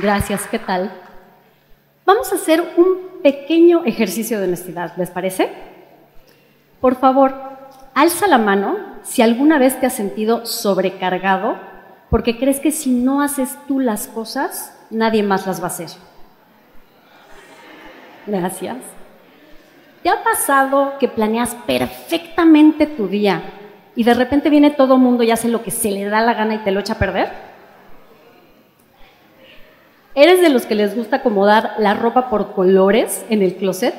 Gracias, ¿qué tal? Vamos a hacer un pequeño ejercicio de honestidad, ¿les parece? Por favor, alza la mano si alguna vez te has sentido sobrecargado porque crees que si no haces tú las cosas, nadie más las va a hacer. Gracias. ¿Te ha pasado que planeas perfectamente tu día y de repente viene todo el mundo y hace lo que se le da la gana y te lo echa a perder? ¿Eres de los que les gusta acomodar la ropa por colores en el closet?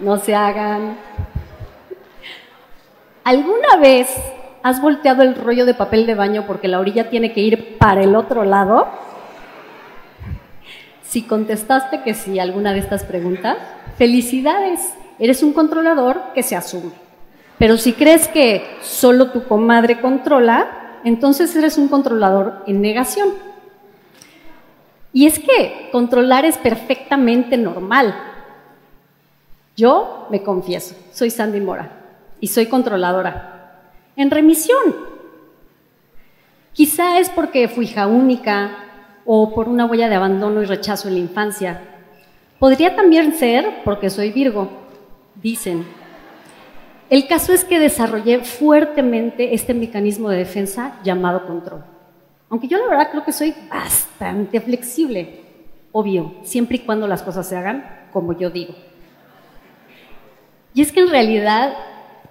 No se hagan. ¿Alguna vez has volteado el rollo de papel de baño porque la orilla tiene que ir para el otro lado? Si contestaste que sí a alguna de estas preguntas, felicidades, eres un controlador que se asume. Pero si crees que solo tu comadre controla, entonces eres un controlador en negación. Y es que controlar es perfectamente normal. Yo me confieso, soy Sandy Mora y soy controladora. En remisión. Quizá es porque fui hija única o por una huella de abandono y rechazo en la infancia. Podría también ser porque soy Virgo, dicen. El caso es que desarrollé fuertemente este mecanismo de defensa llamado control. Aunque yo la verdad creo que soy bastante flexible, obvio, siempre y cuando las cosas se hagan como yo digo. Y es que en realidad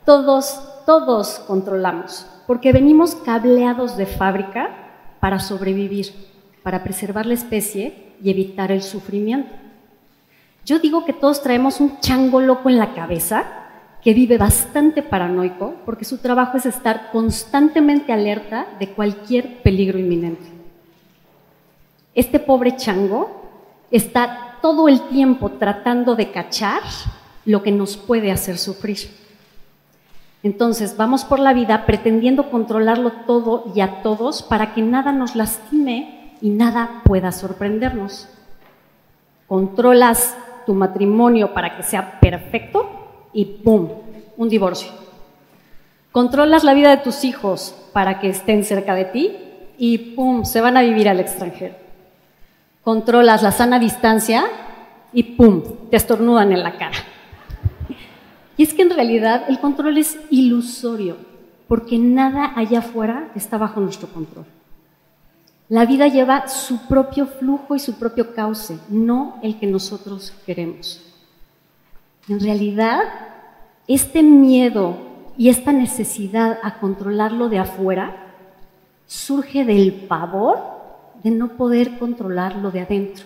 todos, todos controlamos, porque venimos cableados de fábrica para sobrevivir, para preservar la especie y evitar el sufrimiento. Yo digo que todos traemos un chango loco en la cabeza que vive bastante paranoico porque su trabajo es estar constantemente alerta de cualquier peligro inminente. Este pobre chango está todo el tiempo tratando de cachar lo que nos puede hacer sufrir. Entonces vamos por la vida pretendiendo controlarlo todo y a todos para que nada nos lastime y nada pueda sorprendernos. Controlas tu matrimonio para que sea perfecto y ¡pum! Un divorcio. Controlas la vida de tus hijos para que estén cerca de ti y ¡pum! Se van a vivir al extranjero. Controlas la sana distancia y ¡pum! Te estornudan en la cara. Y es que en realidad el control es ilusorio, porque nada allá afuera está bajo nuestro control. La vida lleva su propio flujo y su propio cauce, no el que nosotros queremos. En realidad, este miedo y esta necesidad a controlarlo de afuera surge del pavor de no poder controlarlo de adentro,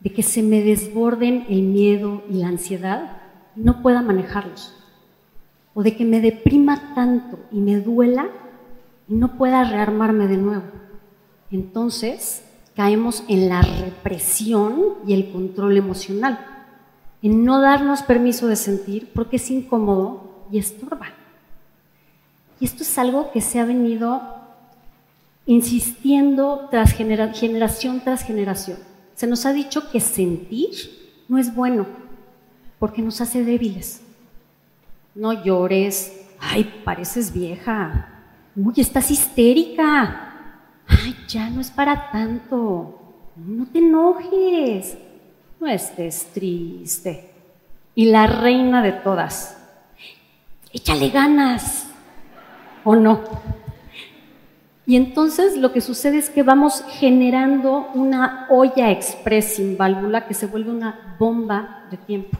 de que se me desborden el miedo y la ansiedad y no pueda manejarlos, o de que me deprima tanto y me duela y no pueda rearmarme de nuevo. Entonces caemos en la represión y el control emocional en no darnos permiso de sentir porque es incómodo y estorba. Y esto es algo que se ha venido insistiendo tras generación tras generación. Se nos ha dicho que sentir no es bueno porque nos hace débiles. No llores, ay, pareces vieja, uy, estás histérica, ay, ya no es para tanto, no te enojes, no estés triste. Y la reina de todas, échale ganas, ¿o no? Y entonces lo que sucede es que vamos generando una olla express sin válvula que se vuelve una bomba de tiempo.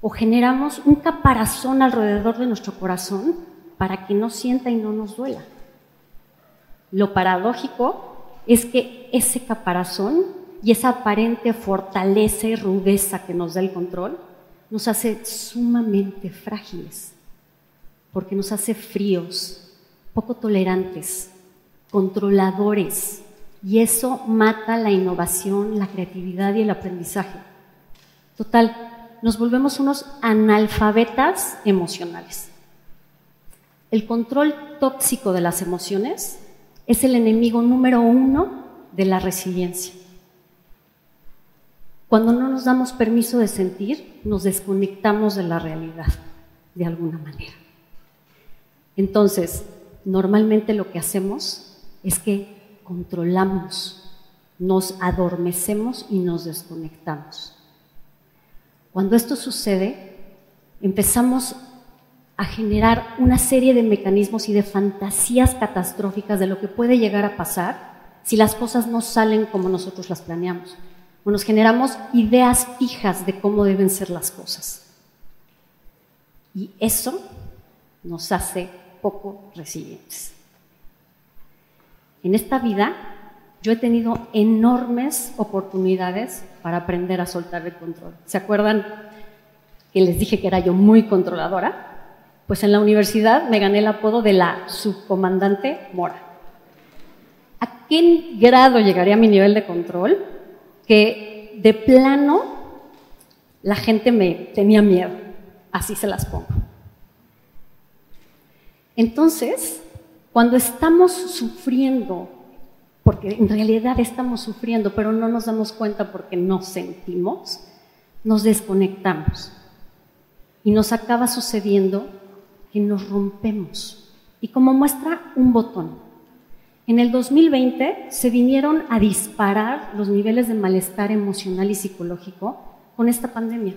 O generamos un caparazón alrededor de nuestro corazón para que no sienta y no nos duela. Lo paradójico es que ese caparazón y esa aparente fortaleza y rudeza que nos da el control nos hace sumamente frágiles, porque nos hace fríos, poco tolerantes, controladores, y eso mata la innovación, la creatividad y el aprendizaje. Total, nos volvemos unos analfabetas emocionales. El control tóxico de las emociones es el enemigo número uno de la resiliencia. Cuando no nos damos permiso de sentir, nos desconectamos de la realidad, de alguna manera. Entonces, normalmente lo que hacemos es que controlamos nos adormecemos y nos desconectamos. Cuando esto sucede, empezamos a generar una serie de mecanismos y de fantasías catastróficas de lo que puede llegar a pasar si las cosas no salen como nosotros las planeamos. Nos generamos ideas fijas de cómo deben ser las cosas. Y eso nos hace poco resilientes. En esta vida yo he tenido enormes oportunidades para aprender a soltar el control. ¿Se acuerdan que les dije que era yo muy controladora? Pues en la universidad me gané el apodo de la subcomandante Mora. ¿A qué grado llegaría mi nivel de control? Que de plano la gente me tenía miedo. Así se las pongo. Entonces, cuando estamos sufriendo, porque en realidad estamos sufriendo, pero no nos damos cuenta porque no sentimos, nos desconectamos. Y nos acaba sucediendo que nos rompemos. Y como muestra un botón, en el 2020 se vinieron a disparar los niveles de malestar emocional y psicológico con esta pandemia.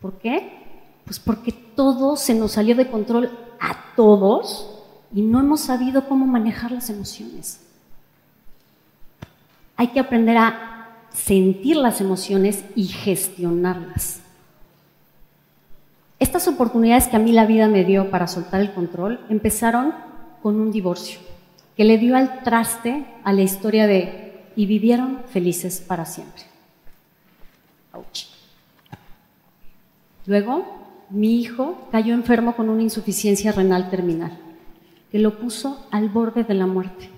¿Por qué? Pues porque todo se nos salió de control a todos y no hemos sabido cómo manejar las emociones. Hay que aprender a sentir las emociones y gestionarlas. Estas oportunidades que a mí la vida me dio para soltar el control empezaron con un divorcio, que le dio al traste a la historia de y vivieron felices para siempre. Luego, mi hijo cayó enfermo con una insuficiencia renal terminal, que lo puso al borde de la muerte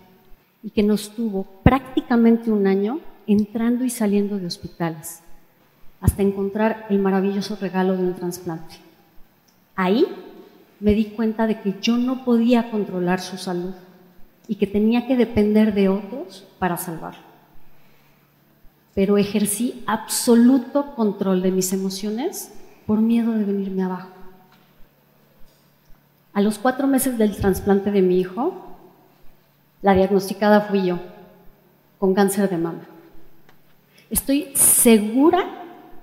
y que nos tuvo prácticamente un año entrando y saliendo de hospitales, hasta encontrar el maravilloso regalo de un trasplante. Ahí me di cuenta de que yo no podía controlar su salud y que tenía que depender de otros para salvarlo. Pero ejercí absoluto control de mis emociones por miedo de venirme abajo. A los cuatro meses del trasplante de mi hijo, la diagnosticada fui yo, con cáncer de mama. Estoy segura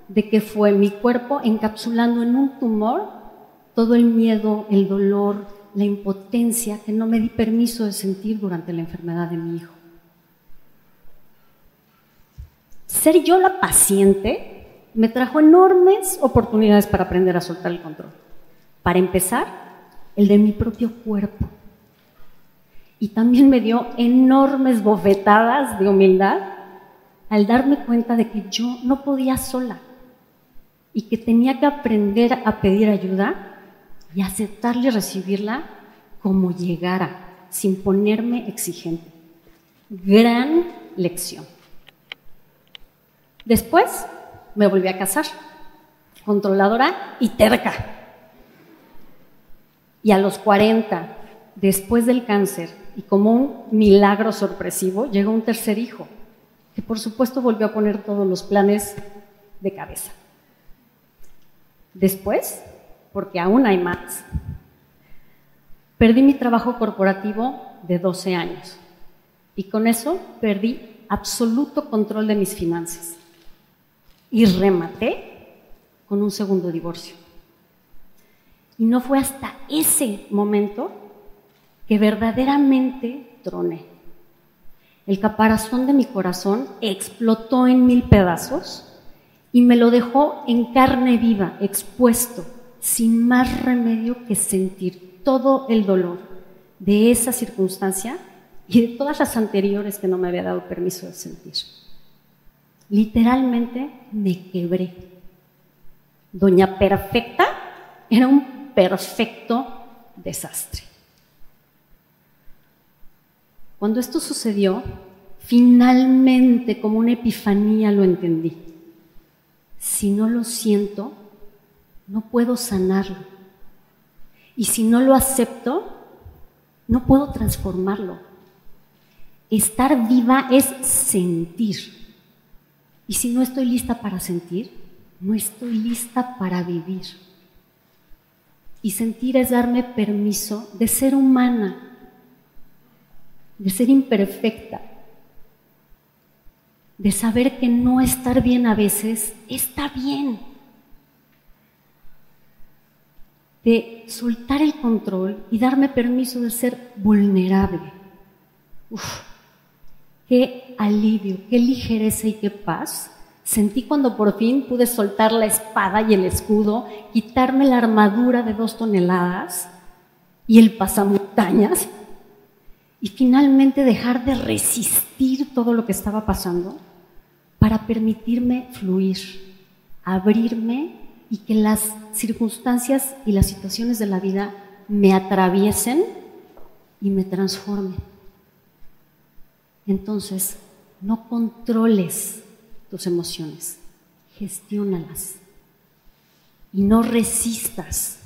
de que fue mi cuerpo encapsulando en un tumor todo el miedo, el dolor, la impotencia que no me di permiso de sentir durante la enfermedad de mi hijo. Ser yo la paciente me trajo enormes oportunidades para aprender a soltar el control. Para empezar, el de mi propio cuerpo. Y también me dio enormes bofetadas de humildad al darme cuenta de que yo no podía sola y que tenía que aprender a pedir ayuda y aceptarle recibirla como llegara, sin ponerme exigente. Gran lección. Después me volví a casar, controladora y terca. Y a los 40, después del cáncer y como un milagro sorpresivo, llegó un tercer hijo, que por supuesto volvió a poner todos los planes de cabeza. Después porque aún hay más. Perdí mi trabajo corporativo de 12 años y con eso perdí absoluto control de mis finanzas y rematé con un segundo divorcio. Y no fue hasta ese momento que verdaderamente troné. El caparazón de mi corazón explotó en mil pedazos y me lo dejó en carne viva, expuesto sin más remedio que sentir todo el dolor de esa circunstancia y de todas las anteriores que no me había dado permiso de sentir. Literalmente me quebré. Doña Perfecta era un perfecto desastre. Cuando esto sucedió, finalmente como una epifanía lo entendí. Si no lo siento, no puedo sanarlo. Y si no lo acepto, no puedo transformarlo. Estar viva es sentir. Y si no estoy lista para sentir, no estoy lista para vivir. Y sentir es darme permiso de ser humana, de ser imperfecta, de saber que no estar bien a veces está bien. De soltar el control y darme permiso de ser vulnerable. Uf, qué alivio, qué ligereza y qué paz sentí cuando por fin pude soltar la espada y el escudo, quitarme la armadura de dos toneladas y el pasamontañas y finalmente dejar de resistir todo lo que estaba pasando para permitirme fluir, abrirme y que las circunstancias y las situaciones de la vida me atraviesen y me transformen. Entonces, no controles tus emociones, gestiónalas y no resistas,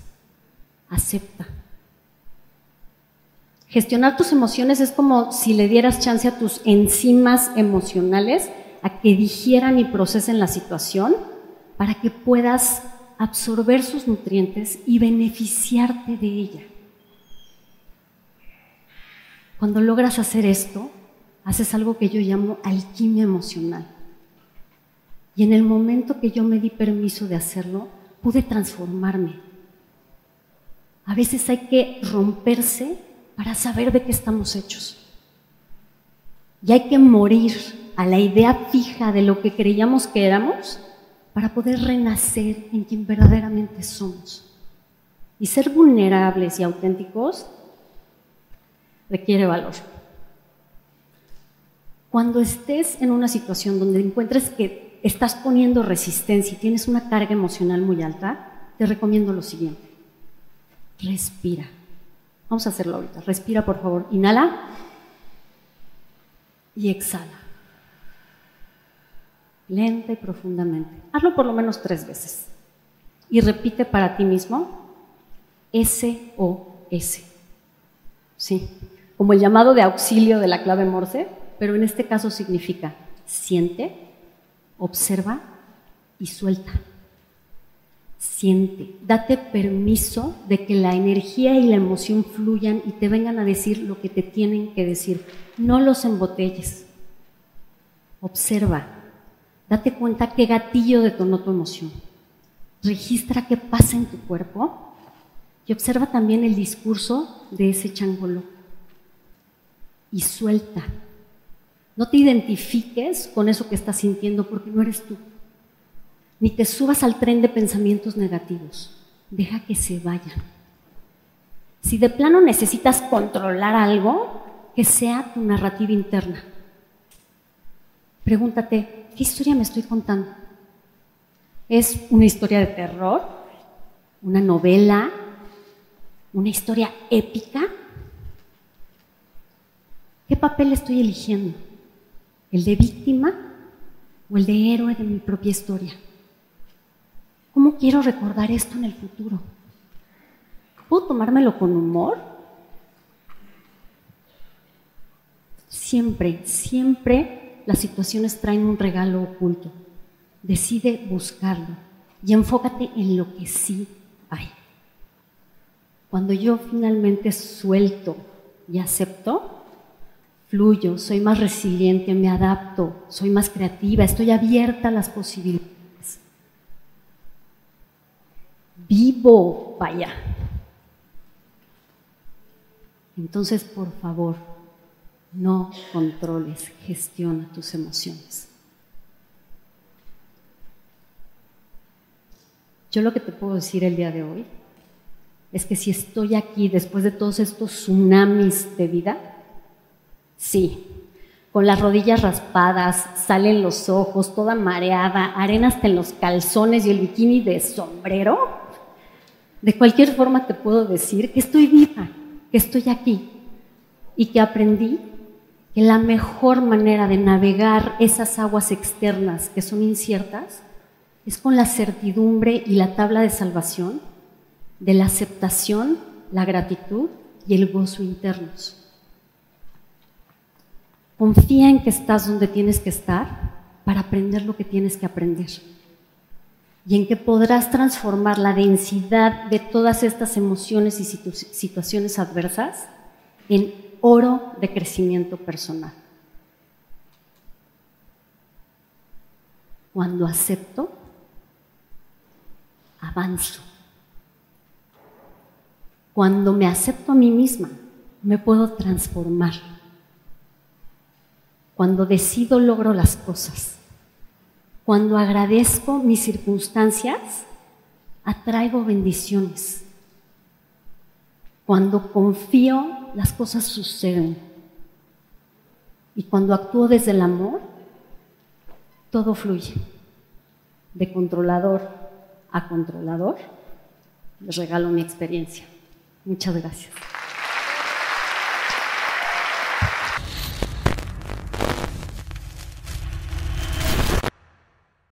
acepta. Gestionar tus emociones es como si le dieras chance a tus enzimas emocionales a que digieran y procesen la situación para que puedas absorber sus nutrientes y beneficiarte de ella. Cuando logras hacer esto, haces algo que yo llamo alquimia emocional. Y en el momento que yo me di permiso de hacerlo, pude transformarme. A veces hay que romperse para saber de qué estamos hechos. Y hay que morir a la idea fija de lo que creíamos que éramos para poder renacer en quien verdaderamente somos. Y ser vulnerables y auténticos requiere valor. Cuando estés en una situación donde encuentres que estás poniendo resistencia y tienes una carga emocional muy alta, te recomiendo lo siguiente. Respira. Vamos a hacerlo ahorita. Respira, por favor. Inhala y exhala. Lenta y profundamente. Hazlo por lo menos tres veces. Y repite para ti mismo S-O-S. Sí, como el llamado de auxilio de la clave Morse, pero en este caso significa siente, observa y suelta siente, date permiso de que la energía y la emoción fluyan y te vengan a decir lo que te tienen que decir. No los embotelles. Observa, date cuenta qué gatillo detonó tu emoción. Registra qué pasa en tu cuerpo y observa también el discurso de ese changolo. Y suelta. No te identifiques con eso que estás sintiendo porque no eres tú ni te subas al tren de pensamientos negativos. Deja que se vayan. Si de plano necesitas controlar algo, que sea tu narrativa interna. Pregúntate, ¿qué historia me estoy contando? ¿Es una historia de terror? ¿Una novela? ¿Una historia épica? ¿Qué papel estoy eligiendo? ¿El de víctima o el de héroe de mi propia historia? ¿Cómo quiero recordar esto en el futuro? ¿Puedo tomármelo con humor? Siempre, siempre las situaciones traen un regalo oculto. Decide buscarlo y enfócate en lo que sí hay. Cuando yo finalmente suelto y acepto, fluyo, soy más resiliente, me adapto, soy más creativa, estoy abierta a las posibilidades vivo vaya. Entonces, por favor, no controles, gestiona tus emociones. Yo lo que te puedo decir el día de hoy es que si estoy aquí después de todos estos tsunamis de vida, sí, con las rodillas raspadas, salen los ojos, toda mareada, arena hasta en los calzones y el bikini de sombrero, de cualquier forma te puedo decir que estoy viva, que estoy aquí y que aprendí que la mejor manera de navegar esas aguas externas que son inciertas es con la certidumbre y la tabla de salvación de la aceptación, la gratitud y el gozo internos. Confía en que estás donde tienes que estar para aprender lo que tienes que aprender y en que podrás transformar la densidad de todas estas emociones y situaciones adversas en oro de crecimiento personal. Cuando acepto, avanzo. Cuando me acepto a mí misma, me puedo transformar. Cuando decido, logro las cosas. Cuando agradezco mis circunstancias, atraigo bendiciones. Cuando confío, las cosas suceden. Y cuando actúo desde el amor, todo fluye. De controlador a controlador, les regalo mi experiencia. Muchas gracias.